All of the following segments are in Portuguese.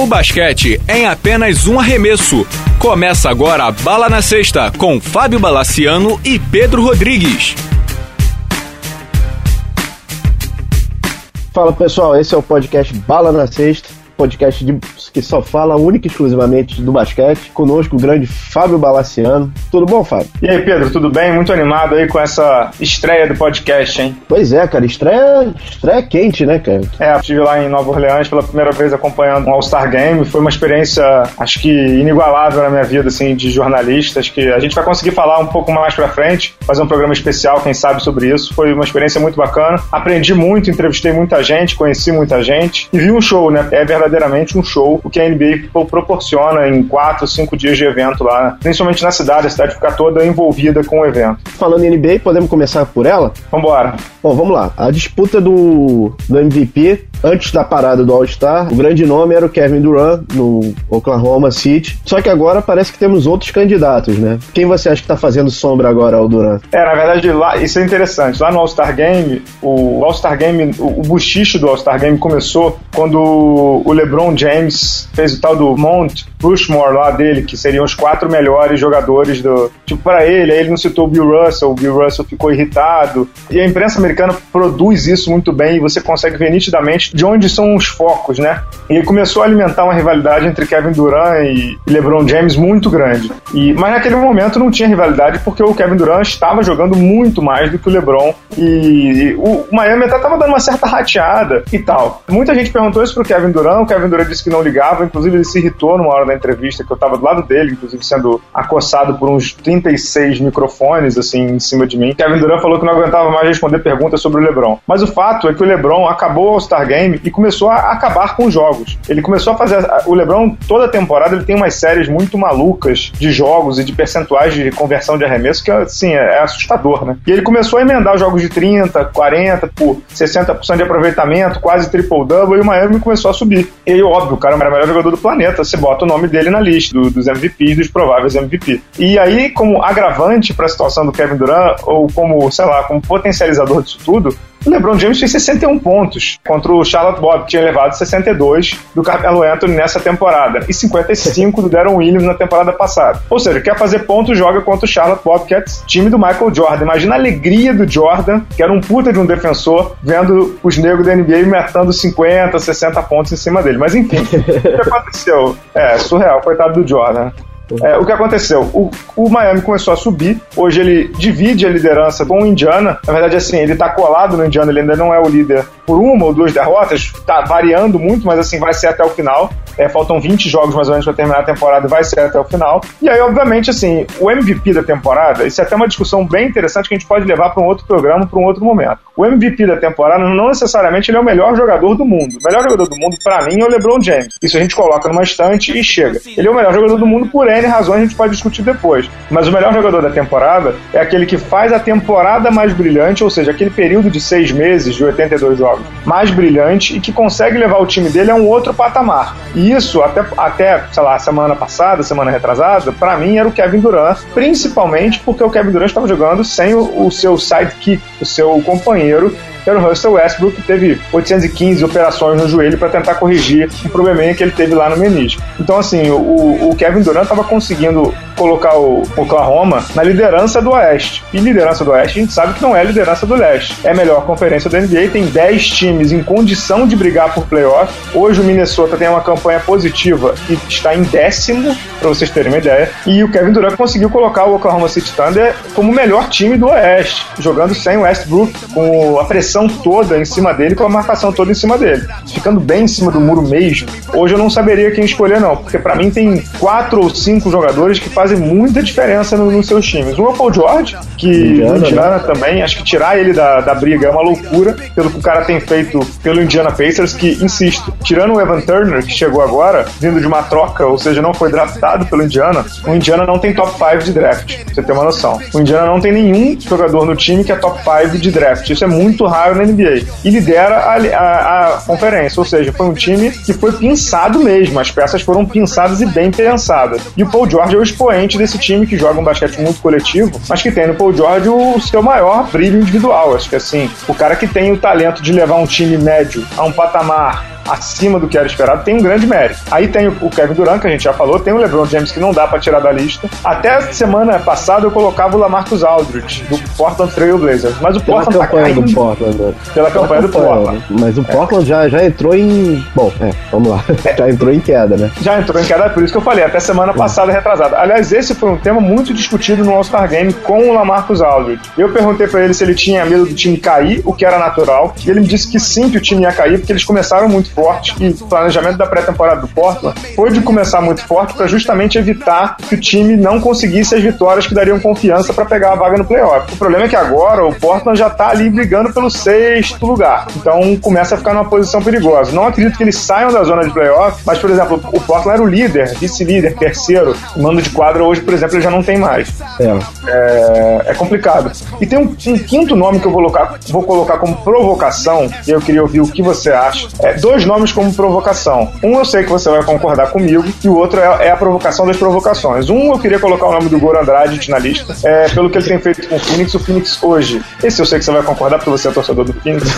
O basquete é em apenas um arremesso. Começa agora a Bala na Sexta com Fábio Balaciano e Pedro Rodrigues. Fala pessoal, esse é o podcast Bala na Sexta podcast de, que só fala única e exclusivamente do basquete. Conosco o grande Fábio Balaciano. Tudo bom, Fábio? E aí, Pedro, tudo bem? Muito animado aí com essa estreia do podcast, hein? Pois é, cara, estreia, estreia quente, né, cara? É, estive lá em Nova Orleans pela primeira vez acompanhando um All-Star Game. Foi uma experiência, acho que inigualável na minha vida, assim, de jornalista. Acho que a gente vai conseguir falar um pouco mais pra frente, fazer um programa especial, quem sabe, sobre isso. Foi uma experiência muito bacana. Aprendi muito, entrevistei muita gente, conheci muita gente e vi um show, né? É verdade verdadeiramente um show, o que a NBA proporciona em quatro, cinco dias de evento lá, principalmente na cidade, a cidade fica toda envolvida com o evento. Falando em NBA, podemos começar por ela? Vambora. Bom, vamos lá. A disputa do, do MVP antes da parada do All-Star, o grande nome era o Kevin Durant, no Oklahoma City. Só que agora parece que temos outros candidatos, né? Quem você acha que tá fazendo sombra agora ao Durant? É, na verdade, lá, isso é interessante. Lá no All-Star Game, o All-Star Game, o, o buchicho do All-Star Game começou quando o LeBron James fez o tal do Mount Rushmore lá dele, que seriam os quatro melhores jogadores do. Tipo, para ele, aí ele não citou o Bill Russell, o Bill Russell ficou irritado. E a imprensa americana produz isso muito bem e você consegue ver nitidamente de onde são os focos, né? E ele começou a alimentar uma rivalidade entre Kevin Durant e LeBron James muito grande. E, mas naquele momento não tinha rivalidade porque o Kevin Durant estava jogando muito mais do que o LeBron e, o Miami até estava dando uma certa rateada e tal. Muita gente perguntou isso pro Kevin Durant, o Kevin Durant disse que não ligava, inclusive ele se irritou numa hora entrevista que eu estava do lado dele, inclusive sendo acossado por uns 36 microfones assim em cima de mim. Kevin Durant falou que não aguentava mais responder perguntas sobre o LeBron. Mas o fato é que o LeBron acabou o Star Game e começou a acabar com os jogos. Ele começou a fazer. O LeBron, toda temporada, ele tem umas séries muito malucas de jogos e de percentuais de conversão de arremesso que, assim, é, é assustador, né? E ele começou a emendar jogos de 30, 40, por 60% de aproveitamento, quase triple-double, e o Miami começou a subir. E óbvio, o cara era o melhor jogador do planeta, você bota o nome dele na lista do, dos MVPs, dos prováveis MVP. E aí, como agravante para a situação do Kevin Durant, ou como, sei lá, como potencializador disso tudo, o LeBron James fez 61 pontos contra o Charlotte Bob, que tinha levado 62 do Carmelo Anthony nessa temporada e 55 do Darren Williams na temporada passada. Ou seja, quer fazer pontos, joga contra o Charlotte Bobcats, time do Michael Jordan. Imagina a alegria do Jordan, que era um puta de um defensor, vendo os negros da NBA metendo 50, 60 pontos em cima dele. Mas enfim, o que aconteceu? É, surreal, coitado do Jordan. É, o que aconteceu? O, o, Miami começou a subir. Hoje ele divide a liderança com o Indiana. Na verdade, assim, ele tá colado no Indiana, ele ainda não é o líder por uma ou duas derrotas. Tá variando muito, mas assim, vai ser até o final. É, faltam 20 jogos mais ou menos para terminar a temporada vai ser até o final. E aí, obviamente, assim, o MVP da temporada, isso é até uma discussão bem interessante que a gente pode levar para um outro programa, para um outro momento. O MVP da temporada não necessariamente ele é o melhor jogador do mundo. O melhor jogador do mundo, para mim, é o LeBron James. Isso a gente coloca numa estante e chega. Ele é o melhor jogador do mundo por N razões, a gente pode discutir depois. Mas o melhor jogador da temporada é aquele que faz a temporada mais brilhante, ou seja, aquele período de seis meses, de 82 jogos, mais brilhante e que consegue levar o time dele a um outro patamar. E isso, até, até sei lá, semana passada, semana retrasada, para mim era o Kevin Durant, principalmente porque o Kevin Durant estava jogando sem o, o seu sidekick, o seu companheiro, era o Russell Westbrook, que teve 815 operações no joelho para tentar corrigir um probleminha que ele teve lá no menisco. Então, assim, o, o Kevin Durant estava conseguindo colocar o Oklahoma na liderança do Oeste. E liderança do Oeste a gente sabe que não é liderança do Leste. É a melhor conferência da NBA, tem 10 times em condição de brigar por playoff. Hoje o Minnesota tem uma campanha positiva e está em décimo, para vocês terem uma ideia. E o Kevin Durant conseguiu colocar o Oklahoma City Thunder como o melhor time do Oeste, jogando sem o Westbrook, com a pressão toda em cima dele, com a marcação toda em cima dele, ficando bem em cima do muro mesmo. Hoje eu não saberia quem escolher, não, porque para mim tem quatro ou cinco jogadores que fazem muita diferença nos no seus times. Um é o Paul George, que Indiana, Indiana né? também, acho que tirar ele da, da briga é uma loucura, pelo que o cara tem feito pelo Indiana Pacers, que, insisto, tirando o Evan Turner, que chegou agora, vindo de uma troca, ou seja, não foi draftado pelo Indiana, o Indiana não tem top 5 de draft, pra você ter uma noção. O Indiana não tem nenhum jogador no time que é top 5 de draft. Isso é muito raro na NBA. E lidera a, a, a conferência, ou seja, foi um time que foi pensado mesmo, as peças foram pensadas e bem pensadas. E o Paul George é o expoente desse time que joga um basquete muito coletivo, mas que tem no Paul George o seu maior brilho individual. Acho que assim, o cara que tem o talento de levar um time médio a um patamar acima do que era esperado, tem um grande mérito. Aí tem o Kevin Durant, que a gente já falou, tem o LeBron James, que não dá para tirar da lista. Até semana passada eu colocava o Lamarcus Aldridge, do Portland Trail Blazers. Mas o Portland tá caindo do Portland. pela campanha do Portland. Mas o Portland já, já entrou em. Bom, é, vamos lá. Já entrou em queda, né? Já entrou em queda, por isso que eu falei, até semana passada retrasada. Aliás, esse foi um tema muito discutido no All-Star Game com o Lamarcus Aldridge. Eu perguntei pra ele se ele tinha medo do time cair, o que era natural, e ele me disse que sim, que o time ia cair, porque eles começaram muito forte e o planejamento da pré-temporada do Portland foi de começar muito forte para justamente evitar que o time não conseguisse as vitórias que dariam confiança para pegar a vaga no playoff. O problema é que agora o Portland já tá ali brigando pelo sexto lugar, então começa a ficar numa posição perigosa. Não acredito que eles saiam da zona de playoff, mas, por exemplo, o Portland era o líder, vice-líder, terceiro, mando de quadra hoje, por exemplo, ele já não tem mais. É. É, é complicado. E tem um, um quinto nome que eu vou colocar, vou colocar como provocação, e eu queria ouvir o que você acha. É, dois nomes como provocação. Um eu sei que você vai concordar comigo, e o outro é, é a provocação das provocações. Um eu queria colocar o nome do Goro Andrade na lista, é, pelo que ele tem feito com o Phoenix. O Phoenix hoje, esse eu sei que você vai concordar porque você é torcedor do Phoenix.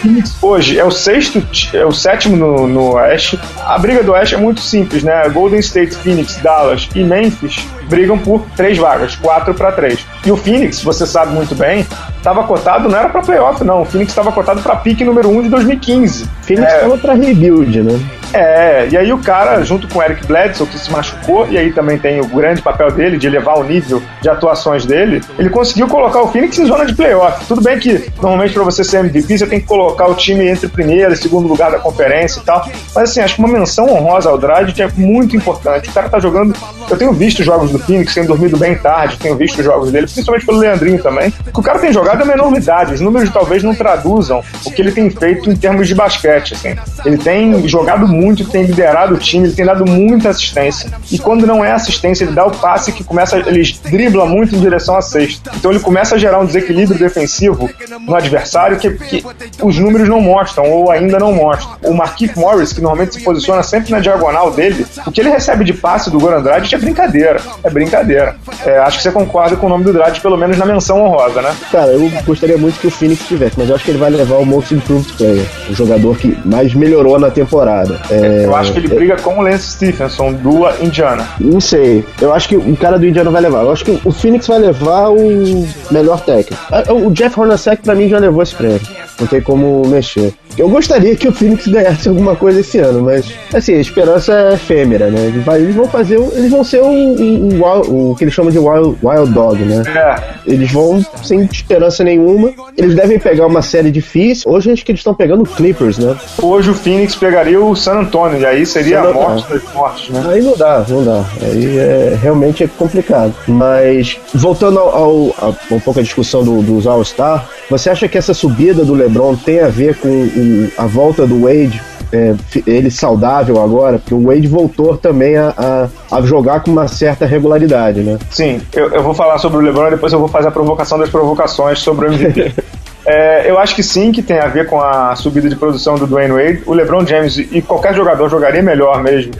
Phoenix hoje é o sexto, é o sétimo no, no Oeste. A briga do Oeste é muito simples, né? Golden State, Phoenix, Dallas e Memphis brigam por três vagas, quatro para três. E o Phoenix, você sabe muito bem, estava cotado, não era para playoff, não. O Phoenix estava cotado para pique número um de 2015. Phoenix É. tava pra rebuild, né? É, e aí o cara, junto com o Eric Bledsoe, que se machucou, e aí também tem o grande papel dele de elevar o nível de atuações dele, ele conseguiu colocar o Phoenix em zona de playoff. Tudo bem que, normalmente, para você ser MVP, você tem que colocar o time entre primeiro e segundo lugar da conferência e tal. Mas, assim, acho que uma menção honrosa ao Dragic é muito importante. O cara tá jogando... Eu tenho visto jogos do Phoenix, tenho dormido bem tarde, tenho visto os jogos dele, principalmente pelo Leandrinho também. O que o cara tem jogado é uma enormidade. Os números talvez não traduzam o que ele tem feito em termos de basquete, assim. Ele tem jogado muito, tem liderado o time, ele tem dado muita assistência. E quando não é assistência, ele dá o passe que começa, ele dribla muito em direção à cesta. Então ele começa a gerar um desequilíbrio defensivo no adversário que, que os números não mostram, ou ainda não mostram. O Marquise Morris, que normalmente se posiciona sempre na diagonal dele, o que ele recebe de passe do Goran Dragic é brincadeira. É brincadeira. É, acho que você concorda com o nome do Dragic, pelo menos na menção honrosa, né? Cara, eu gostaria muito que o Phoenix tivesse, mas eu acho que ele vai levar o Most Improved Player, o jogador que mais melhorou na temporada. É, Eu acho que ele briga com o Lance Stephenson, do Indiana. Não sei. Eu acho que o cara do Indiana vai levar. Eu acho que o Phoenix vai levar o melhor técnico. Ah, O Jeff Hornacek, pra mim, já levou esse prêmio. Não tem como mexer. Eu gostaria que o Phoenix ganhasse alguma coisa esse ano, mas, assim, a esperança é efêmera, né? Eles, vão fazer. Eles vão ser o, o, o o que eles chamam de wild, wild Dog, né? É, Eles vão sem esperança nenhuma. Eles devem pegar uma série difícil. Hoje acho que eles estão pegando o Clippers, né? hoje o Phoenix pegaria o San Antonio, e aí seria San a morte das mortes, né? Aí não dá, não dá. Aí é, realmente é complicado. Mas, voltando ao, ao- a um pouco a discussão do- dos All-Star, você acha que essa subida do LeBron tem a ver com o- a volta do Wade? é, ele saudável agora, porque o Wade voltou também a, a, a jogar com uma certa regularidade, né? Sim, eu, eu vou falar sobre o LeBron e depois eu vou fazer a provocação das provocações sobre o MVP. É, eu acho que sim, que tem a ver com a subida de produção do Dwayne Wade. O LeBron James e qualquer jogador jogaria melhor mesmo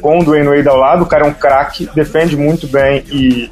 com o Dwayne Wade ao lado. O cara é um craque, defende muito bem e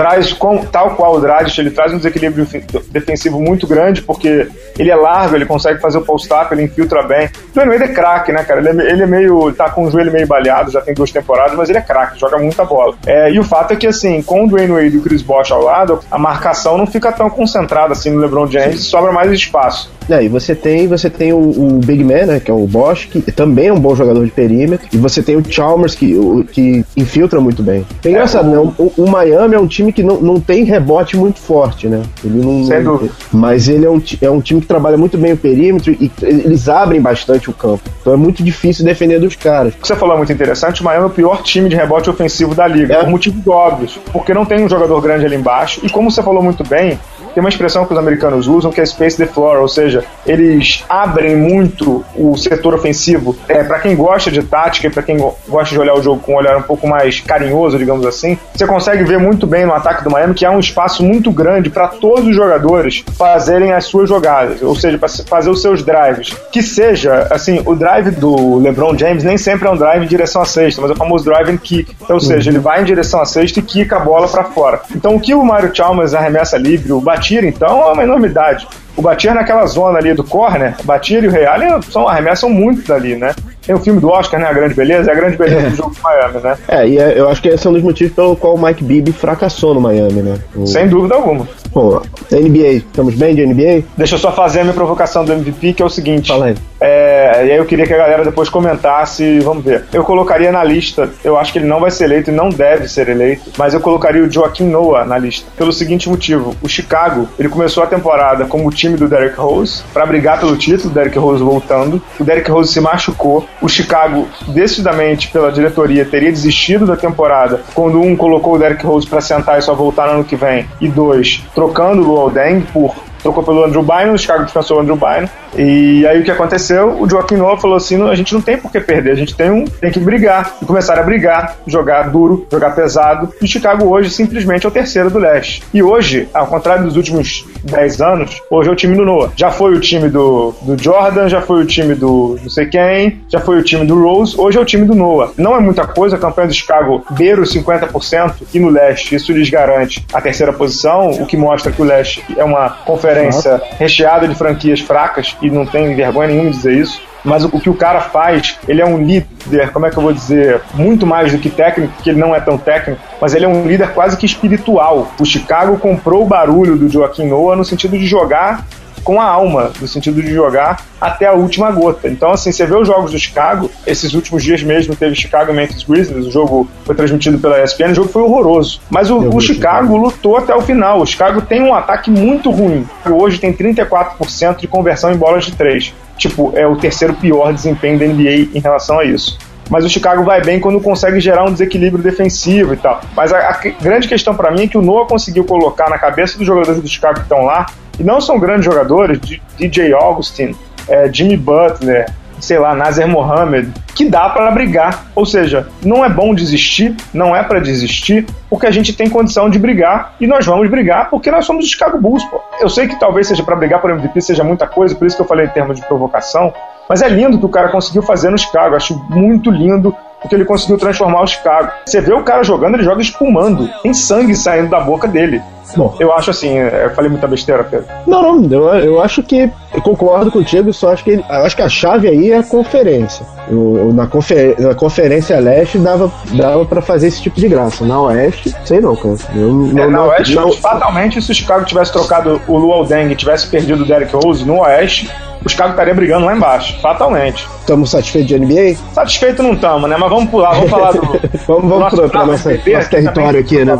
traz, com, tal qual o Dragic, ele traz um desequilíbrio defensivo muito grande, porque ele é largo, ele consegue fazer o post-up, ele infiltra bem. O Dwayne Wade é craque, né, cara? Ele é, ele é meio. tá com o joelho meio baleado, já tem duas temporadas, mas ele é craque, joga muita bola. É, e o fato é que, assim, com o Dwayne Wade e o Chris Bosh ao lado, a marcação não fica tão concentrada assim no LeBron James, sobra mais espaço. É, e você tem, você tem o, o Big Man, né, que é o Bosch, que também é um bom jogador de perímetro, e você tem o Chalmers, que, o- que infiltra muito bem. É engraçado, né? O, o Miami é um time que não, não tem rebote muito forte, né? Ele não, Sem não- dúvida. mas ele é um, é um time que trabalha muito bem o perímetro e eles abrem bastante o campo. Então é muito difícil defender dos caras. O que você falou é muito interessante, o Miami é o pior time de rebote ofensivo da liga, É. por motivos óbvios, porque não tem um jogador grande ali embaixo, e como você falou muito bem, tem uma expressão que os americanos usam que é space the floor, ou seja, eles abrem muito o setor ofensivo. É, para quem gosta de tática e para quem go- gosta de olhar o jogo com um olhar um pouco mais carinhoso, digamos assim, você consegue ver muito bem no ataque do Miami que há um espaço muito grande para todos os jogadores fazerem as suas jogadas, ou seja, para fazer os seus drives. Que seja, assim, o drive do LeBron James nem sempre é um drive em direção à cesta, mas é o famoso drive and kick. Então, ou seja, ele vai em direção à cesta e quica a bola para fora. Então, o que o Mario Chalmers arremessa livre, o Batir, então, é uma enormidade. O Batir naquela zona ali do corner, o Batir e o Real são, arremessam muito dali, né? Tem o filme do Oscar, né? A Grande Beleza, é a Grande Beleza é. do jogo do Miami, né? É, e é, eu acho que esse é um dos motivos pelo qual o Mike Bibby fracassou no Miami, né? O... Sem dúvida alguma. Pô, NBA, estamos bem de NBA? Deixa eu só fazer a minha provocação do MVP, que é o seguinte. Fala aí. É, e aí eu queria que a galera depois comentasse, vamos ver. Eu colocaria na lista, eu acho que ele não vai ser eleito e não deve ser eleito, mas eu colocaria o Joaquim Noah na lista. Pelo seguinte motivo, o Chicago, ele começou a temporada como o time do Derrick Rose, para brigar pelo título, Derrick Rose voltando. O Derrick Rose se machucou. O Chicago, decididamente pela diretoria, teria desistido da temporada quando um colocou o Derrick Rose para sentar e só voltar no ano que vem, e dois, trocando o Luol Deng por trocou pelo Andrew Bynum, o Chicago dispensou o Andrew Bynum. E aí o que aconteceu? O Joaquim Noah falou assim: a gente não tem por que perder, a gente tem, um, tem que brigar. E começaram a brigar, jogar duro, jogar pesado. E Chicago hoje simplesmente é o terceiro do leste. E hoje, ao contrário dos últimos 10 anos, hoje é o time do Noah. Já foi o time do, do Jordan, já foi o time do não sei quem, já foi o time do Rose, hoje é o time do Noah. Não é muita coisa, a campanha do Chicago beira os 50% e no leste isso lhes garante a terceira posição, o que mostra que o leste é uma conferência recheada de franquias fracas e não tem vergonha nenhuma de dizer isso mas o, que o cara faz, ele é um líder, como é que eu vou dizer, muito mais do que técnico, porque ele não é tão técnico, mas ele é um líder quase que espiritual. O Chicago comprou o barulho do Joaquim Noah no sentido de jogar com a alma, no sentido de jogar até a última gota. Então, assim, você vê os jogos do Chicago, esses últimos dias mesmo teve Chicago Memphis Grizzlies, o jogo foi transmitido pela ESPN, o jogo foi horroroso. Mas o, o Chicago lutou até o final. O Chicago tem um ataque muito ruim. Hoje tem 34% de conversão em bolas de três. Tipo, é o terceiro pior desempenho da NBA em relação a isso mas o Chicago vai bem quando consegue gerar um desequilíbrio defensivo e tal. Mas a, a grande questão para mim é que o Noah conseguiu colocar na cabeça dos jogadores do Chicago que estão lá e não são grandes jogadores, DJ Augustin, é, Jimmy Butler, sei lá, Nazir Mohamed, que dá para brigar. Ou seja, não é bom desistir, não é para desistir, porque a gente tem condição de brigar e nós vamos brigar porque nós somos o Chicago Bulls. Pô. Eu sei que talvez seja para brigar por MVP seja muita coisa, por isso que eu falei em termos de provocação, mas é lindo o que o cara conseguiu fazer no Chicago. Acho muito lindo porque ele conseguiu transformar o Chicago. Você vê o cara jogando, ele joga espumando, tem sangue saindo da boca dele. Bom, eu acho assim, é, eu falei muita besteira, Pedro. Não, não, eu, eu acho que eu concordo contigo, só acho que acho que a chave aí é a conferência. Eu, na, confer, na conferência leste dava, dava para fazer esse tipo de graça. Na oeste, sei não, cara. Eu, é, não, na oeste, não, fatalmente, se o Chicago tivesse trocado o Luol Deng e tivesse perdido o Derrick Rose no oeste, o Chicago estaria brigando lá embaixo, fatalmente. Estamos satisfeitos de NBA? Satisfeito não estamos, né? Mas vamos pular, vamos falar do. vamos vamos para pra, nossa, nosso território aqui, né?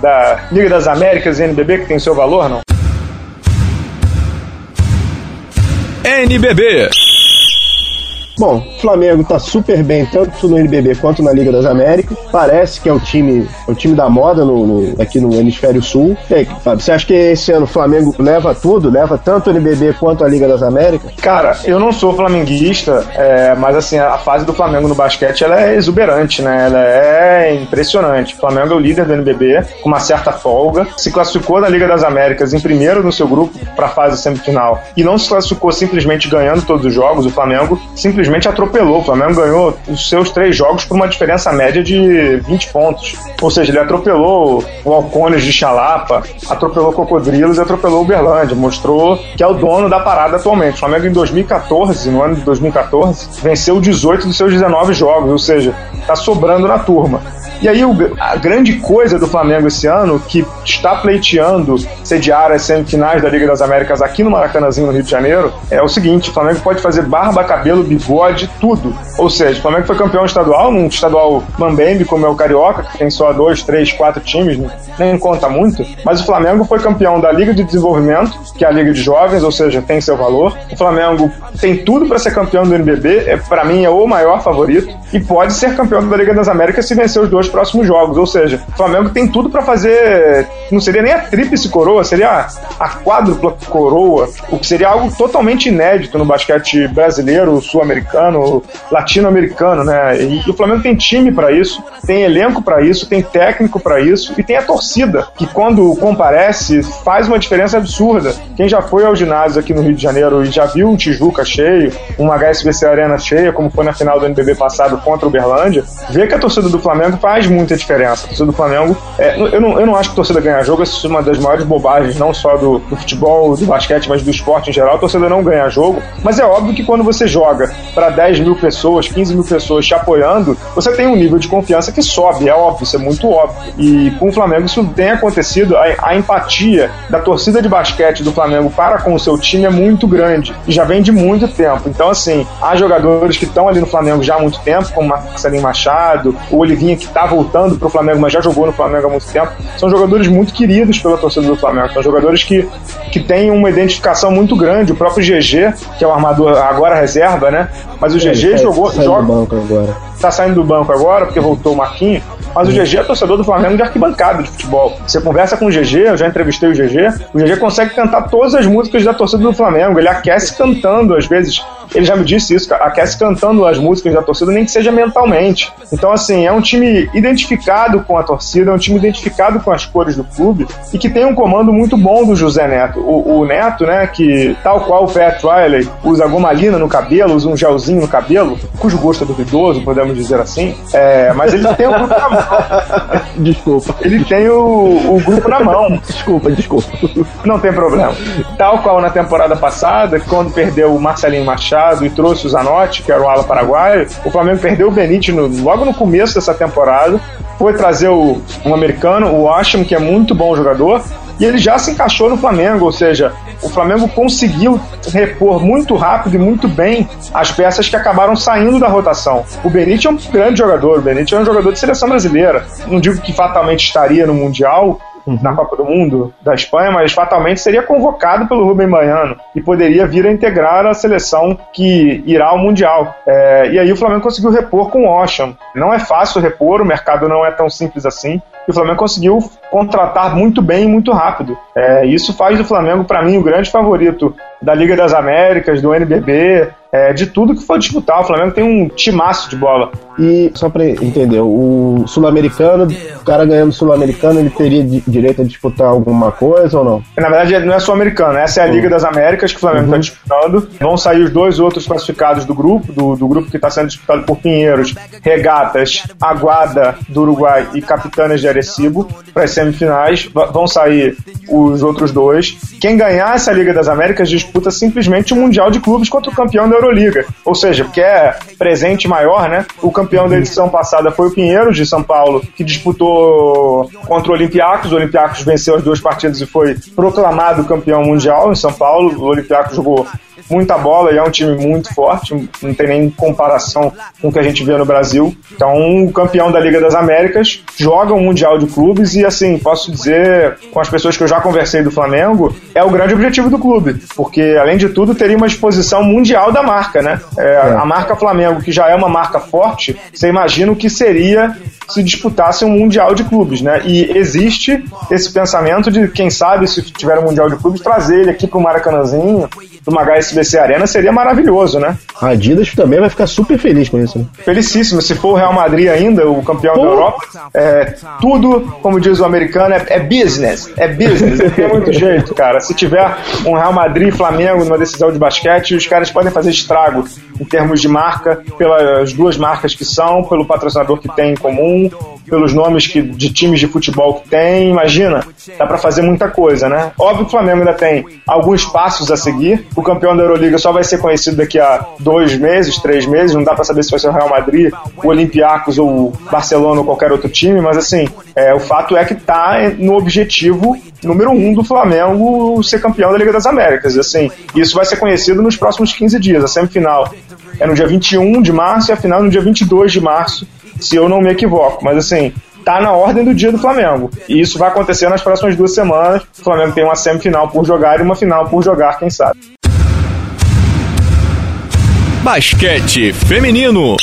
Da Liga das Américas e NBB, que tem seu valor, não? NBB Bom, o Flamengo tá super bem, tanto no NBB quanto na Liga das Américas. Parece que é o time, o time da moda no, no, aqui no Hemisfério Sul. E aí, Fábio, você acha que esse ano o Flamengo leva tudo? Leva tanto o NBB quanto a Liga das Américas? Cara, eu não sou flamenguista, é, mas assim, a fase do Flamengo no basquete ela é exuberante, né? Ela é impressionante. O Flamengo é o líder do NBB, com uma certa folga. Se classificou na Liga das Américas em primeiro no seu grupo para a fase semifinal e não se classificou simplesmente ganhando todos os jogos. O Flamengo simplesmente simplesmente atropelou. O Flamengo ganhou os seus três jogos por uma diferença média de 20 pontos. Ou seja, ele atropelou o Alcones de Xalapa, atropelou Cocodrilos e atropelou o Uberlândia. Mostrou que é o dono da parada atualmente. O Flamengo em 2014, no ano de 2014, venceu 18 dos seus 19 jogos, ou seja, está sobrando na turma. E aí a grande coisa do Flamengo esse ano, que está pleiteando sediar as semifinais da Liga das Américas aqui no Maracanãzinho, no Rio de Janeiro, é o seguinte: o Flamengo pode fazer barba, cabelo, bigode, tudo. Ou seja, o Flamengo foi campeão estadual, num estadual mambembe, como é o Carioca, que tem só dois, três, quatro times, nem conta muito. Mas o Flamengo foi campeão da Liga de Desenvolvimento, que é a Liga de Jovens, ou seja, tem seu valor. O Flamengo tem tudo para ser campeão do NBB, é, para mim é o maior favorito, e pode ser campeão da Liga das Américas se vencer os dois dois próximos jogos. Ou seja, o Flamengo tem tudo para fazer. Não seria nem a tríplice coroa, seria a quádrupla coroa, o que seria algo totalmente inédito no basquete brasileiro, sul-americano, latino-americano, né? E o Flamengo tem time para isso, tem elenco para isso, tem técnico para isso e tem a torcida, que quando comparece faz uma diferença absurda. Quem já foi ao ginásio aqui no Rio de Janeiro e já viu um Tijuca cheio, uma HSBC Arena cheia, como foi na final do NBB passado contra o Uberlândia, vê que a torcida do Flamengo faz muita diferença. A torcida do Flamengo, é, eu, não, eu não acho que a torcida ganha jogo, essa é uma das maiores bobagens, não só do, do futebol, do basquete, mas do esporte em geral. A torcida não ganha jogo, mas é óbvio que quando você joga para 10 mil pessoas, 15 mil pessoas te apoiando, você tem um nível de confiança que sobe, é óbvio, isso é muito óbvio. E com o Flamengo isso tem acontecido, a, a empatia da torcida de basquete do Flamengo para com o seu time é muito grande e já vem de muito tempo. Então, assim, há jogadores que estão ali no Flamengo já há muito tempo, como Marcelinho Machado, o Olivinha que está voltando para o Flamengo, mas já jogou no Flamengo há muito tempo. São jogadores muito queridos pela torcida do Flamengo. São jogadores que, que têm uma identificação muito grande. O próprio GG, que é o armador agora reserva, né? Mas o GG é, jogou. Joga, tá saindo do banco agora, porque voltou o Marquinhos. Mas o GG é torcedor do Flamengo de arquibancada de futebol. Você conversa com o GG, eu já entrevistei o GG, o GG consegue cantar todas as músicas da torcida do Flamengo. Ele aquece cantando, às vezes. Ele já me disse isso, aquece cantando as músicas da torcida, nem que seja mentalmente. Então, assim, é um time identificado com a torcida, é um time identificado com as cores do clube e que tem um comando muito bom do José Neto. O, o Neto, né, que tal qual o Pat Riley, usa gomalina no cabelo, usa um gelzinho no cabelo, cujo gosto é duvidoso, podemos dizer assim, é, mas ele tem um grupo na mão. Desculpa. Ele tem o, o grupo na mão. Desculpa, desculpa. Não tem problema. Tal qual na temporada passada, quando perdeu o Marcelinho Machado e trouxe o Zanotti, que era o ala paraguaio, o Flamengo perdeu o Benítez no, logo no começo dessa temporada. Foi trazer o, um americano, o Asham, que é muito bom jogador, e ele já se encaixou no Flamengo, ou seja, o Flamengo conseguiu repor muito rápido e muito bem as peças que acabaram saindo da rotação. O Benítez é um grande jogador, o Benítez é um jogador de seleção brasileira. Não digo que fatalmente estaria no Mundial, uhum. na Copa do Mundo da Espanha, mas fatalmente seria convocado pelo Rubem Baiano e poderia vir a integrar a seleção que irá ao Mundial. É, e aí o Flamengo conseguiu repor com o Osham. Não é fácil repor, o mercado não é tão simples assim e o Flamengo conseguiu contratar muito bem e muito rápido. É, isso faz do Flamengo, para mim, o grande favorito da Liga das Américas, do NBB, é, de tudo que for disputar. O Flamengo tem um timaço de bola. E só para entender, o sul-americano, o cara ganhando sul-americano, ele teria direito a disputar alguma coisa ou não? Na verdade, não é sul-americano, essa é a Liga das Américas que o Flamengo está uhum. disputando. Vão sair os dois outros classificados do grupo, do, do grupo que está sendo disputado por Pinheiros, Regatas, Aguada do Uruguai e Capitanas de Arecibo para as semifinais. Vão sair os outros dois. Quem ganhar essa Liga das Américas disputa simplesmente o Mundial de Clubes contra o campeão da Euroliga. Ou seja, que é presente maior, né? O campeão da edição passada foi o Pinheiros de São Paulo, que disputou contra o Olympiacos. O Olympiacos venceu as duas partidas e foi proclamado campeão mundial em São Paulo. O Olympiacos jogou muita bola e é um time muito forte, não tem nem comparação com o que a gente vê no Brasil. Então, o campeão da Liga das Américas joga o um Mundial de Clubes e, assim, posso dizer, com as pessoas que eu já conversei do Flamengo, é o grande objetivo do clube, porque, além de tudo, teria uma exposição mundial da marca, né? É, é. A marca Flamengo, que já é uma marca forte, você imagina o que seria se disputasse um Mundial de Clubes, né? E existe esse pensamento de, quem sabe, se tiver um Mundial de Clubes, trazer ele aqui para o Maracanãzinho, do uma HSBC Arena seria maravilhoso, né? A Adidas também vai ficar super feliz com isso, né? Felicíssimo. Se for o Real Madrid ainda, o campeão Pô. da Europa, é, tudo, como diz o americano, é, é business. É business. Não tem muito jeito, cara. Se tiver um Real Madrid e Flamengo numa decisão de basquete, os caras podem fazer estrago em termos de marca, pelas duas marcas que são, pelo patrocinador que tem em comum, pelos nomes que, de times de futebol que tem. Imagina, dá para fazer muita coisa, né? Óbvio que o Flamengo ainda tem alguns passos a seguir. O campeão da Euroliga só vai ser conhecido daqui a dois meses, três meses. Não dá para saber se vai ser o Real Madrid, o Olympiacos ou o Barcelona ou qualquer outro time, mas assim, é, o fato é que tá no objetivo número um do Flamengo ser campeão da Liga das Américas. Assim, isso vai ser conhecido nos próximos 15 dias. A semifinal é no dia 21 de março e a final no dia 22 de março se eu não me equivoco. Mas assim, tá na ordem do dia do Flamengo. E isso vai acontecer nas próximas duas semanas. O Flamengo tem uma semifinal por jogar e uma final por jogar, quem sabe. Basquete Feminino.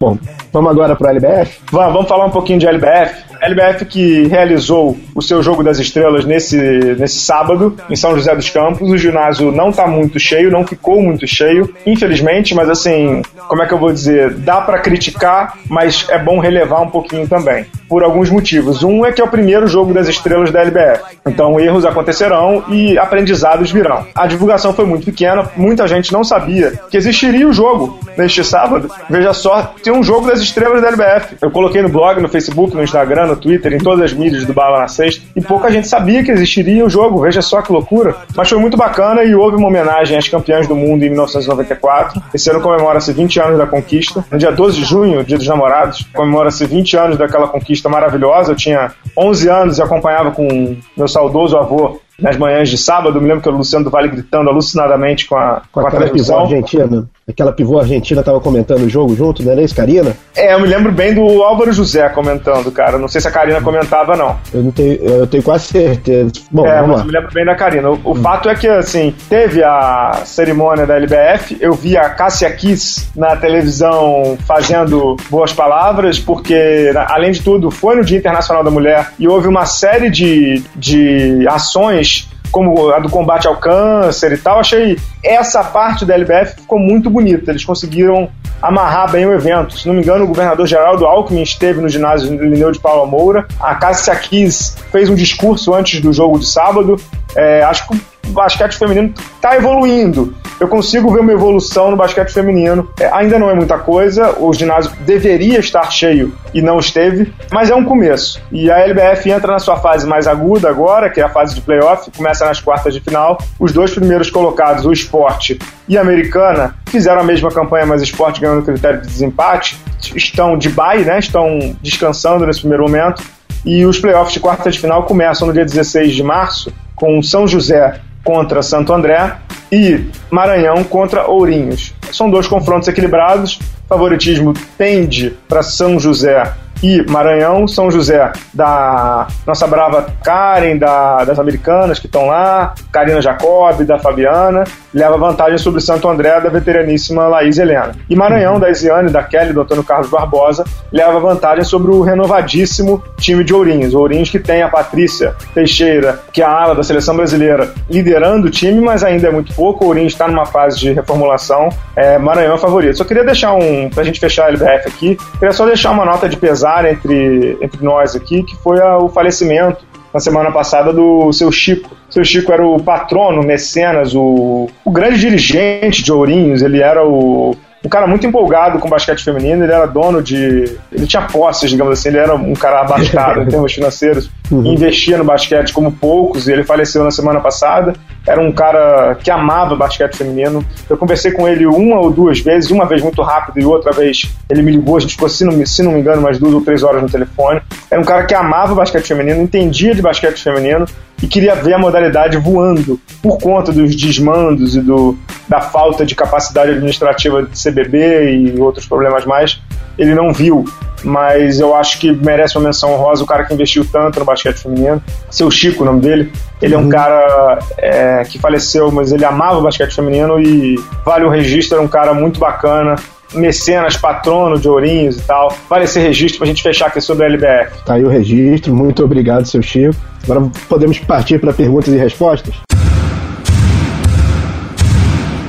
Bom, vamos agora para a LBF? Vamos, vamos falar um pouquinho de LBF. LBF que realizou o seu jogo das estrelas nesse, nesse sábado, em São José dos Campos. O ginásio não está muito cheio, não ficou muito cheio, infelizmente, mas assim, como é que eu vou dizer? Dá para criticar, mas é bom relevar um pouquinho também. Por alguns motivos. Um é que é o primeiro jogo das estrelas da LBF. Então erros acontecerão e aprendizados virão. A divulgação foi muito pequena, muita gente não sabia que existiria o jogo neste sábado. Veja só, tem um jogo das estrelas da LBF. Eu coloquei no blog, no Facebook, no Instagram, no Twitter, em todas as mídias do Bala na Sexta, e pouca gente sabia que existiria o jogo. Veja só que loucura. Mas foi muito bacana e houve uma homenagem às campeãs do mundo em 1994. Esse ano comemora-se 20 anos da conquista. No dia 12 de junho, dia dos namorados, comemora-se 20 anos daquela conquista maravilhosa. Eu tinha 11 anos e acompanhava com meu saudoso avô nas manhãs de sábado. Me lembro que o Luciano do Vale gritando alucinadamente com a, com, com a transmissão. argentina. Aquela pivô argentina tava comentando o jogo junto, não era isso, Karina? É, eu me lembro bem do Álvaro José comentando, cara. Não sei se a Karina comentava, não. Eu não tenho, eu tenho quase certeza. Bom, é, mas lá. eu me lembro bem da Karina. O, o hum. fato é que, assim, teve a cerimônia da LBF, eu vi a Cássia Kiss na televisão fazendo boas palavras, porque, além de tudo, foi no Dia Internacional da Mulher e houve uma série de, de ações como a do combate ao câncer e tal. Achei essa parte da LBF ficou muito bonita. Eles conseguiram amarrar bem o evento. Se não me engano, o governador Geraldo Alckmin esteve no ginásio Lineu de Paula Moura. A Cássia Kiss fez um discurso antes do jogo de sábado. É, acho que o basquete feminino está evoluindo. Eu consigo ver uma evolução no basquete feminino. É, ainda não é muita coisa, o ginásio deveria estar cheio e não esteve, mas é um começo. E a LBF entra na sua fase mais aguda agora, que é a fase de playoff, começa nas quartas de final. Os dois primeiros colocados, o Esporte e a Americana, fizeram a mesma campanha, mas o Esporte ganhando o critério de desempate, estão de bye, né? estão descansando nesse primeiro momento. E os playoffs de quartas de final começam no dia 16 de março, com São José contra Santo André e Maranhão contra Ourinhos. São dois confrontos equilibrados. Favoritismo tende para São José e Maranhão, São José da nossa brava Karen, da, das americanas que estão lá, Karina Jacob, da Fabiana, leva vantagem sobre Santo André da veteraníssima Laís Helena. E Maranhão, da Isiane, da Kelly, do Antônio Carlos Barbosa, leva vantagem sobre o renovadíssimo time de Ourinhos. Ourinhos que tem a Patrícia Teixeira, que é a ala da seleção brasileira, liderando o time, mas ainda é muito pouco. Ourinhos está numa fase de reformulação. É, Maranhão é favorito. Só queria deixar um, pra gente fechar a LBF aqui, queria só deixar uma nota de pesar entre, entre nós aqui, que foi a, o falecimento na semana passada do seu Chico. Seu Chico era o patrono, mecenas, o, o grande dirigente de Ourinhos, ele era o um cara muito empolgado com basquete feminino, ele era dono de. Ele tinha posses, digamos assim, ele era um cara abastado em termos financeiros, uhum. investia no basquete como poucos, e ele faleceu na semana passada. Era um cara que amava basquete feminino. Eu conversei com ele uma ou duas vezes, uma vez muito rápido e outra vez ele me ligou, a gente ficou, se não, se não me engano, umas duas ou três horas no telefone. Era um cara que amava basquete feminino, entendia de basquete feminino e queria ver a modalidade voando por conta dos desmandos e do, da falta de capacidade administrativa de CBB e outros problemas mais. Ele não viu, mas eu acho que merece uma menção honrosa o cara que investiu tanto no basquete feminino. Seu Chico, o nome dele. Ele uhum. é um cara é, que faleceu, mas ele amava o basquete feminino e vale o registro, era um cara muito bacana, mecenas, patrono de Ourinhos e tal. Vale esse registro pra gente fechar aqui sobre a LBF. Tá aí o registro, muito obrigado, seu Chico. Agora podemos partir para perguntas e respostas?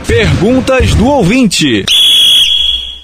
Perguntas do ouvinte.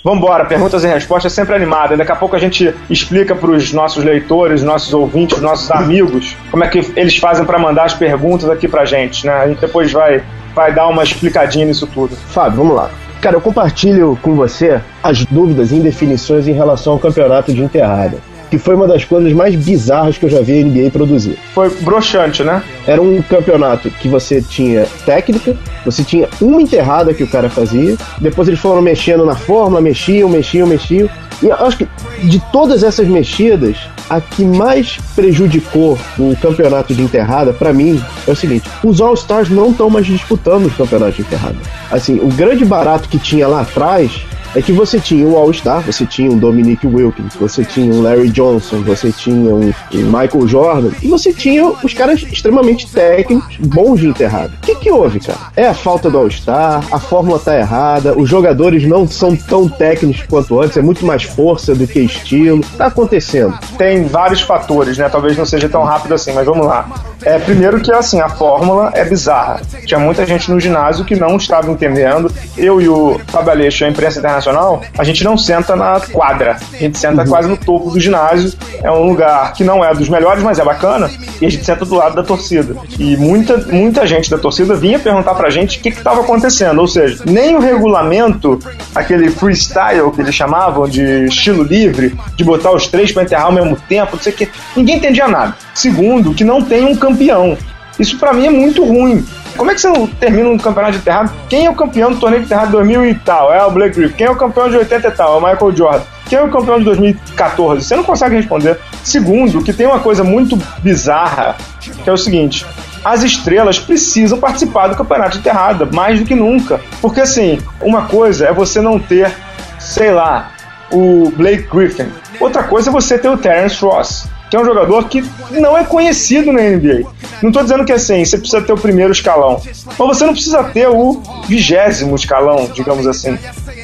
Vambora, perguntas e respostas sempre animada. Daqui a pouco a gente explica para os nossos leitores, nossos ouvintes, nossos amigos, como é que eles fazem para mandar as perguntas aqui pra gente, né? A gente depois vai, vai dar uma explicadinha nisso tudo. Fábio, vamos lá. Cara, eu compartilho com você as dúvidas e indefinições em relação ao campeonato de enterrada que foi uma das coisas mais bizarras que eu já vi a NBA produzir. Foi broxante, né? Era um campeonato que você tinha técnica, você tinha uma enterrada que o cara fazia, depois eles foram mexendo na fórmula, mexiam, mexiam, mexiam. E acho que de todas essas mexidas, a que mais prejudicou o campeonato de enterrada, para mim, é o seguinte: os All-Stars não estão mais disputando os campeonatos de enterrada. Assim, o grande barato que tinha lá atrás é que você tinha o All-Star, você tinha um Dominic Wilkins, você tinha um Larry Johnson, você tinha um, Michael Jordan, e você tinha os caras extremamente técnicos, bons de enterrado. O que, que houve, cara? É a falta do All-Star, a fórmula tá errada, os jogadores não são tão técnicos quanto antes, é muito mais força do que estilo. Tá acontecendo. Tem vários fatores, né? Talvez não seja tão rápido assim, mas vamos lá. É, primeiro que assim, a fórmula é bizarra. Tinha muita gente no ginásio que não estava entendendo. Eu e o Fábio Aleixo, a imprensa internacional, a gente não senta na quadra. A gente senta uhum. quase no topo do ginásio. É um lugar que não é dos melhores, mas é bacana. E a gente senta do lado da torcida. E muita, muita gente da torcida vinha perguntar pra gente o que estava acontecendo. Ou seja, nem o regulamento, aquele freestyle que eles chamavam de estilo livre, de botar os três para enterrar ao mesmo tempo, não sei o que. Ninguém entendia nada. Segundo, que não tem um campeão. Isso para mim é muito ruim. Como é que você não termina um campeonato de enterrado? Quem é o campeão do torneio de de 2000 e tal? É o Blake Griffin. Quem é o campeão de 80 e tal? É o Michael Jordan. Quem é o campeão de 2014? Você não consegue responder. Segundo, que tem uma coisa muito bizarra, que é o seguinte: as estrelas precisam participar do campeonato de enterrada, mais do que nunca. Porque assim, uma coisa é você não ter, sei lá, o Blake Griffin. Outra coisa é você ter o Terence Ross que é um jogador que não é conhecido na NBA. Não estou dizendo que é assim, você precisa ter o primeiro escalão, mas você não precisa ter o vigésimo escalão, digamos assim.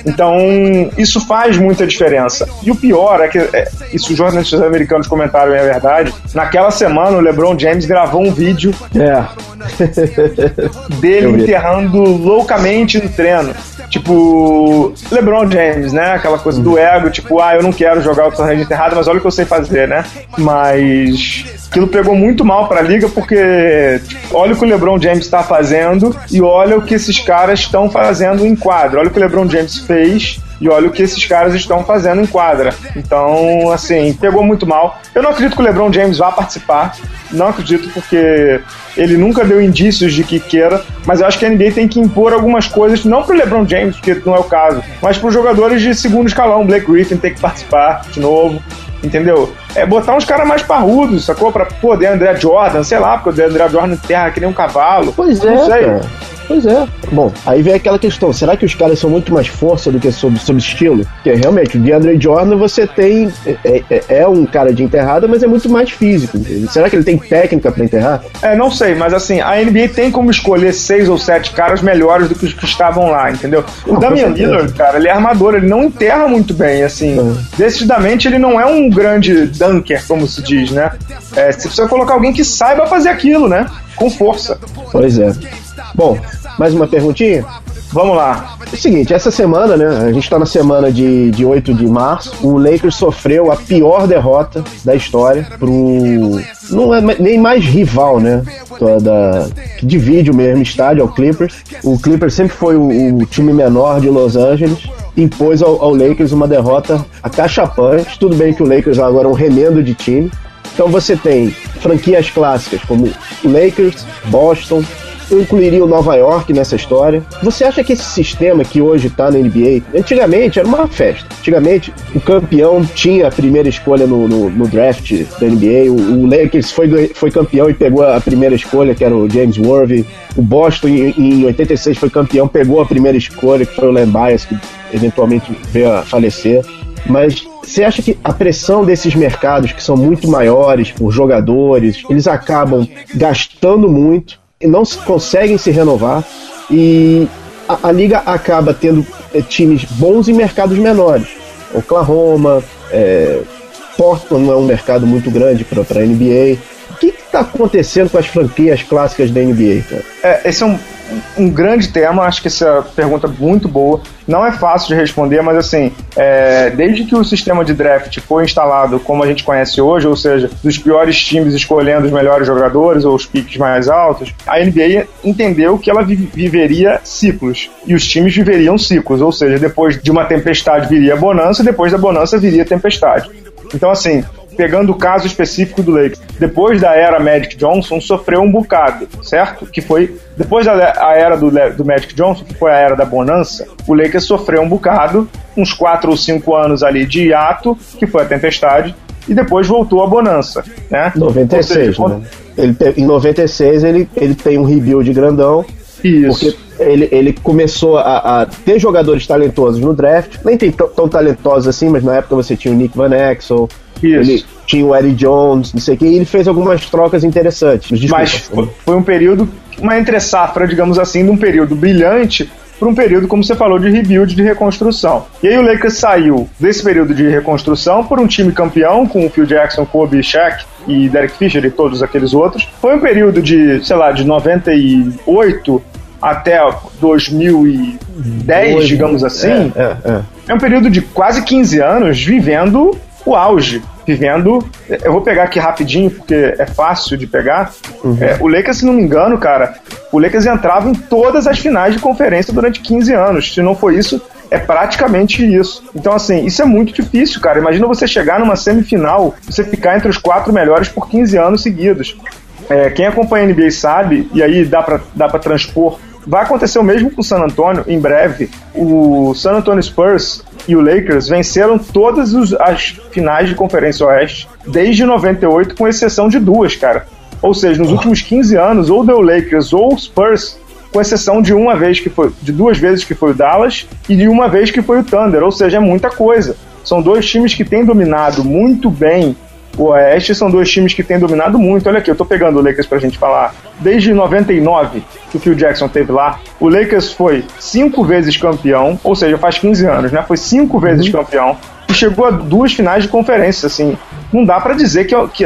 Então, isso faz muita diferença. E o pior é que, é, isso os jornalistas americanos comentaram, é verdade, naquela semana o LeBron James gravou um vídeo é. dele enterrando loucamente no treino. Tipo, LeBron James, né? Aquela coisa do ego, tipo, ah, eu não quero jogar o de enterrado, mas olha o que eu sei fazer, né? Mas aquilo pegou muito mal para a liga porque tipo, olha o que o LeBron James está fazendo e olha o que esses caras estão fazendo em quadro. Olha o que o LeBron James fez e olha o que esses caras estão fazendo em quadra. Então, assim, pegou muito mal. Eu não acredito que o LeBron James vá participar. Não acredito porque ele nunca deu indícios de que queira, mas eu acho que a NBA tem que impor algumas coisas, não pro LeBron James, porque não é o caso, mas para os jogadores de segundo escalão. Blake Griffin tem que participar de novo, entendeu? É botar uns caras mais parrudos, sacou? Pra, pô, André Jordan, sei lá, porque o André Jordan terra que nem um cavalo. Pois é, não sei. Cara. Pois é. Bom, aí vem aquela questão: será que os caras são muito mais força do que sobre, sobre estilo? Porque realmente, o DeAndre Jordan você tem. É, é, é, um cara de enterrada, mas é muito mais físico. Será que ele tem técnica para enterrar? É, não sei, mas assim, a NBA tem como escolher seis ou sete caras melhores do que os que estavam lá, entendeu? O Damian Lillard, cara, ele é armador, ele não enterra muito bem, assim. Uhum. Decididamente, ele não é um grande dunker, como se diz, né? É, você precisa colocar alguém que saiba fazer aquilo, né? Com força. Pois é. Bom, mais uma perguntinha? Vamos lá. É o seguinte, essa semana, né? A gente tá na semana de, de 8 de março. O Lakers sofreu a pior derrota da história pro. Não é nem mais rival, né? Da, que divide o mesmo estádio, ao Clippers. O Clippers sempre foi o, o time menor de Los Angeles. Impôs ao, ao Lakers uma derrota acachapante. Tudo bem que o Lakers agora é um remendo de time. Então você tem franquias clássicas como Lakers, Boston, incluiria o Nova York nessa história. Você acha que esse sistema que hoje está na NBA, antigamente era uma festa. Antigamente o campeão tinha a primeira escolha no, no, no draft da NBA. O, o, Lakers foi, foi campeão e pegou a primeira escolha, que era o James Worthy. O Boston em, em 86 foi campeão, pegou a primeira escolha, que foi o Len Bias, que eventualmente veio a falecer. Mas você acha que a pressão desses mercados, que são muito maiores por jogadores, eles acabam gastando muito não conseguem se renovar e a, a liga acaba tendo é, times bons em mercados menores. Oklahoma, é, Portland não é um mercado muito grande para a NBA. O que está acontecendo com as franquias clássicas da NBA, cara? É, esse é um, um grande tema, acho que essa pergunta é muito boa. Não é fácil de responder, mas assim, é, desde que o sistema de draft foi instalado como a gente conhece hoje, ou seja, dos piores times escolhendo os melhores jogadores ou os piques mais altos, a NBA entendeu que ela viveria ciclos e os times viveriam ciclos, ou seja, depois de uma tempestade viria a bonança, depois da bonança viria a tempestade. Então, assim, pegando o caso específico do Lakers, depois da era Magic Johnson, sofreu um bocado, certo? Que foi depois da era do, do Magic Johnson, que foi a era da bonança, o Lakers sofreu um bocado, uns 4 ou 5 anos ali de hiato, que foi a tempestade, e depois voltou a bonança, né? 96, seja, né? Ele, em 96 ele, ele tem um rebuild grandão, Isso. porque ele, ele começou a, a ter jogadores talentosos no draft, nem tem tão talentosos assim, mas na época você tinha o Nick Van Exel, ele tinha o Eddie Jones, não sei o que, e ele fez algumas trocas interessantes. Desculpa, mas foi, um período, uma entre safra, digamos assim, de um período brilhante para um período, como você falou, de rebuild, de reconstrução. E aí o Lakers saiu desse período de reconstrução por um time campeão, com o Phil Jackson, Kobe, Shaq e Derek Fisher e todos aqueles outros. Foi um período de, sei lá, de 98 até 2010, Dois, digamos assim. É, é, é. é um período de quase 15 anos vivendo o auge vivendo. Eu vou pegar aqui rapidinho, porque é fácil de pegar. Uhum. É, o Lakers, se não me engano, cara, o Lakers entrava em todas as finais de conferência durante 15 anos. Se não foi isso, é praticamente isso. Então, assim, isso é muito difícil, cara. Imagina você chegar numa semifinal, você ficar entre os quatro melhores por 15 anos seguidos. É, quem acompanha a NBA sabe, e aí dá pra, dá pra transpor Vai acontecer o mesmo com o San Antonio em breve. O San Antonio Spurs e o Lakers venceram todas as finais de Conferência Oeste desde 98, com exceção de duas, cara. Ou seja, nos últimos 15 anos, ou deu Lakers ou Spurs, com exceção de uma vez que foi, de duas vezes que foi o Dallas e de uma vez que foi o Thunder. Ou seja, é muita coisa. São dois times que têm dominado muito bem o Oeste são dois times que têm dominado muito. Olha aqui, eu tô pegando o Lakers pra gente falar. Desde 99, que o Phil Jackson teve lá, o Lakers foi cinco vezes campeão, ou seja, faz 15 anos, né? Foi cinco vezes uhum. campeão e chegou a duas finais de conferência, assim. Não dá para dizer que, que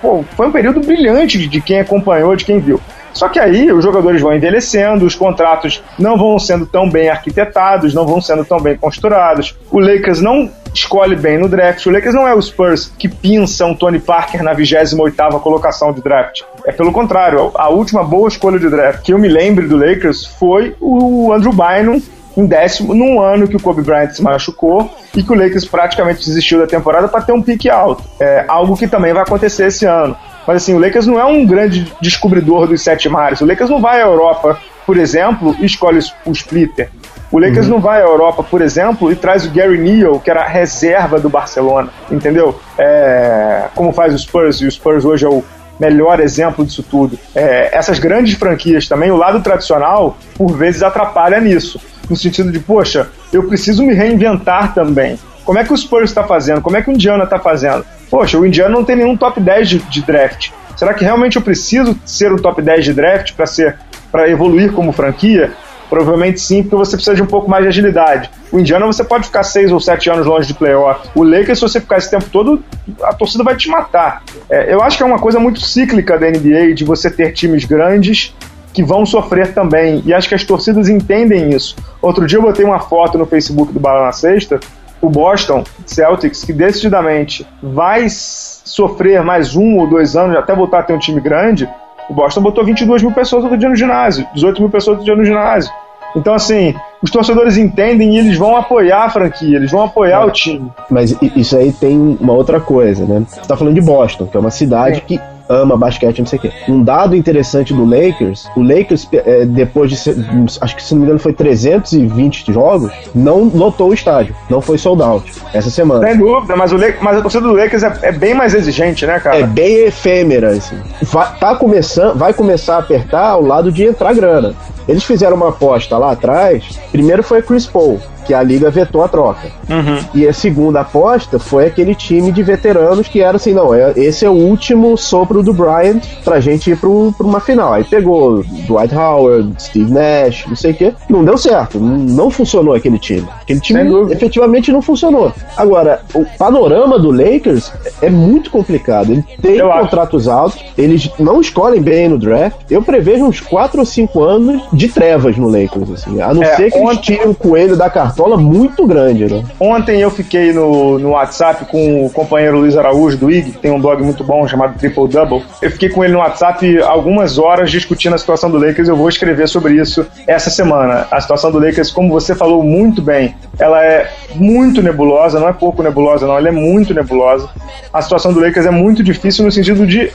pô, foi um período brilhante de, de quem acompanhou, de quem viu. Só que aí os jogadores vão envelhecendo, os contratos não vão sendo tão bem arquitetados, não vão sendo tão bem costurados. O Lakers não escolhe bem no draft. O Lakers não é o Spurs que pinça um Tony Parker na 28ª colocação de draft. É pelo contrário, a última boa escolha de draft que eu me lembre do Lakers foi o Andrew Bynum em décimo, num ano que o Kobe Bryant se machucou e que o Lakers praticamente desistiu da temporada para ter um pique alto. É algo que também vai acontecer esse ano. Mas assim, o Lakers não é um grande descobridor dos sete mares. O Lakers não vai à Europa, por exemplo, e escolhe o splitter. O Lakers uhum. não vai à Europa, por exemplo, e traz o Gary Neal, que era a reserva do Barcelona, entendeu? É, como faz o Spurs, e o Spurs hoje é o melhor exemplo disso tudo. É, essas grandes franquias também, o lado tradicional, por vezes atrapalha nisso. No sentido de, poxa, eu preciso me reinventar também. Como é que o Spurs está fazendo? Como é que o Indiana está fazendo? Poxa, o Indiana não tem nenhum top 10 de, de draft. Será que realmente eu preciso ser um top 10 de draft para ser para evoluir como franquia? Provavelmente sim, porque você precisa de um pouco mais de agilidade. O Indiana você pode ficar seis ou sete anos longe de playoff. O Lakers, se você ficar esse tempo todo, a torcida vai te matar. É, eu acho que é uma coisa muito cíclica da NBA de você ter times grandes que vão sofrer também. E acho que as torcidas entendem isso. Outro dia eu botei uma foto no Facebook do Bala na Sexta, o Boston Celtics, que decididamente vai sofrer mais um ou dois anos até voltar a ter um time grande, o Boston botou 22 mil pessoas todo dia no ginásio, 18 mil pessoas todo dia no ginásio. Então, assim, os torcedores entendem e eles vão apoiar a franquia, eles vão apoiar é, o time. Mas isso aí tem uma outra coisa, né? Você tá falando de Boston, que é uma cidade que ama basquete, não sei o quê. Um dado interessante do Lakers, o Lakers, é, depois de, ser, acho que se não me engano foi 320 jogos, não lotou o estádio, não foi sold out essa semana. Sem dúvida, mas, o Lakers, mas a torcida do Lakers é, é, bem mais exigente, né, cara? É bem efêmera, assim. Vai, tá começando, vai começar a apertar ao lado de entrar grana. Eles fizeram uma aposta lá atrás, primeiro foi a Chris Paul, que a liga vetou a troca. Uhum. E a segunda aposta foi aquele time de veteranos que era assim, não, é, esse é o último sopro do Bryant pra gente ir pro, pra uma final. Aí pegou Dwight Howard, Steve Nash, não sei o quê. Não deu certo, não funcionou aquele time. Aquele time efetivamente não funcionou. Agora, o panorama do Lakers é muito complicado. Ele tem Eu contratos acho. altos, eles não escolhem bem no draft. Eu prevejo uns 4 ou 5 anos de trevas no Lakers, assim. A não é, ser que ontem... eles tirem o coelho da cartola cartola muito grande, né? Ontem eu fiquei no, no WhatsApp com o companheiro Luiz Araújo do IG, que tem um blog muito bom chamado Triple Double. Eu fiquei com ele no WhatsApp algumas horas discutindo a situação do Lakers. Eu vou escrever sobre isso essa semana. A situação do Lakers, como você falou muito bem, ela é muito nebulosa, não é pouco nebulosa, não, ela é muito nebulosa. A situação do Lakers é muito difícil no sentido de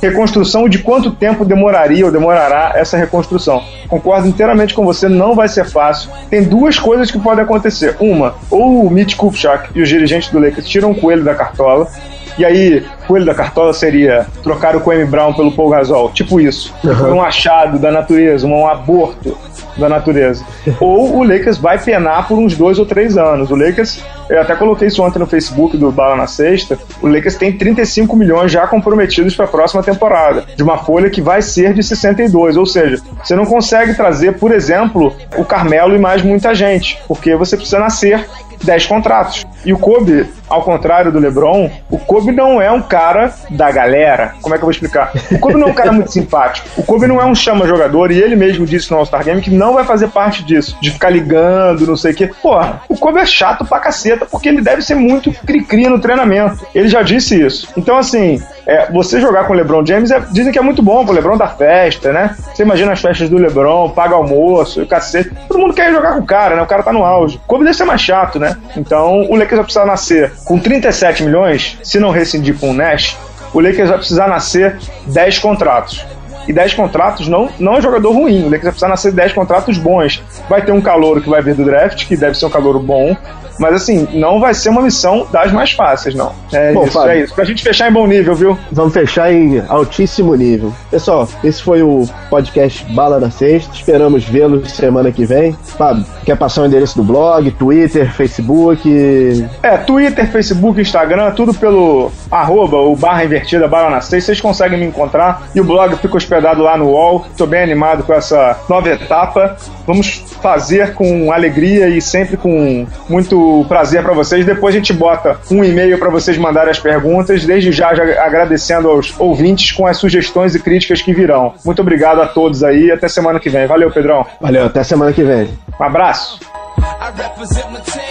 reconstrução de quanto tempo demoraria ou demorará essa reconstrução. Concordo inteiramente com você, não vai ser fácil. Tem duas coisas que podem acontecer. Uma, ou o Mitch Kupchak e os dirigentes do Lakers tiram o coelho da cartola, e aí, coelho da cartola seria trocar o Kwame Brown pelo Paul Gasol, tipo isso. Uhum. Um achado da natureza, um aborto. Da natureza. ou o Lakers vai penar por uns dois ou três anos. O Lakers, eu até coloquei isso ontem no Facebook do Bala na Sexta, o Lakers tem 35 milhões já comprometidos para a próxima temporada, de uma folha que vai ser de 62, ou seja, você não consegue trazer, por exemplo, o Carmelo e mais muita gente, porque você precisa nascer 10 contratos. E o Kobe, ao contrário do LeBron, o Kobe não é um cara da galera. Como é que eu vou explicar? O Kobe não é um cara muito simpático. O Kobe não é um chama-jogador, e ele mesmo disse no All-Star Game que não vai fazer parte disso, de ficar ligando, não sei o quê. Porra, o Kobe é chato pra caceta, porque ele deve ser muito cri-cri no treinamento. Ele já disse isso. Então, assim, é, você jogar com o LeBron James é, dizem que é muito bom pro LeBron dar festa, né? Você imagina as festas do LeBron, paga almoço, o cacete. Todo mundo quer jogar com o cara, né? O cara tá no auge. O Kobe deve ser mais chato, né? Então, o Lakers vai precisar nascer com 37 milhões, se não rescindir com o Nash, o Lakers vai precisar nascer 10 contratos. E 10 contratos não, não é jogador ruim. O Lakers vai precisar nascer 10 contratos bons. Vai ter um calor que vai vir do draft, que deve ser um calor bom. Mas assim, não vai ser uma missão das mais fáceis, não. É Bom, isso, Fábio, é isso. Pra gente fechar em bom nível, viu? Vamos fechar em altíssimo nível. Pessoal, esse foi o podcast Bala da Sexta. Esperamos vê-los semana que vem. Fábio, quer passar o endereço do blog, Twitter, Facebook? É, Twitter, Facebook, Instagram, tudo pelo arroba, o barra invertida, Bala na Sexta. Vocês conseguem me encontrar. E o blog fica hospedado lá no UOL. Tô bem animado com essa nova etapa. Vamos fazer com alegria e sempre com muito prazer para vocês. Depois a gente bota um e-mail para vocês mandarem as perguntas. Desde já, já agradecendo aos ouvintes com as sugestões e críticas que virão. Muito obrigado a todos aí. Até semana que vem. Valeu, Pedrão. Valeu, até semana que vem. Um abraço. I represent my team.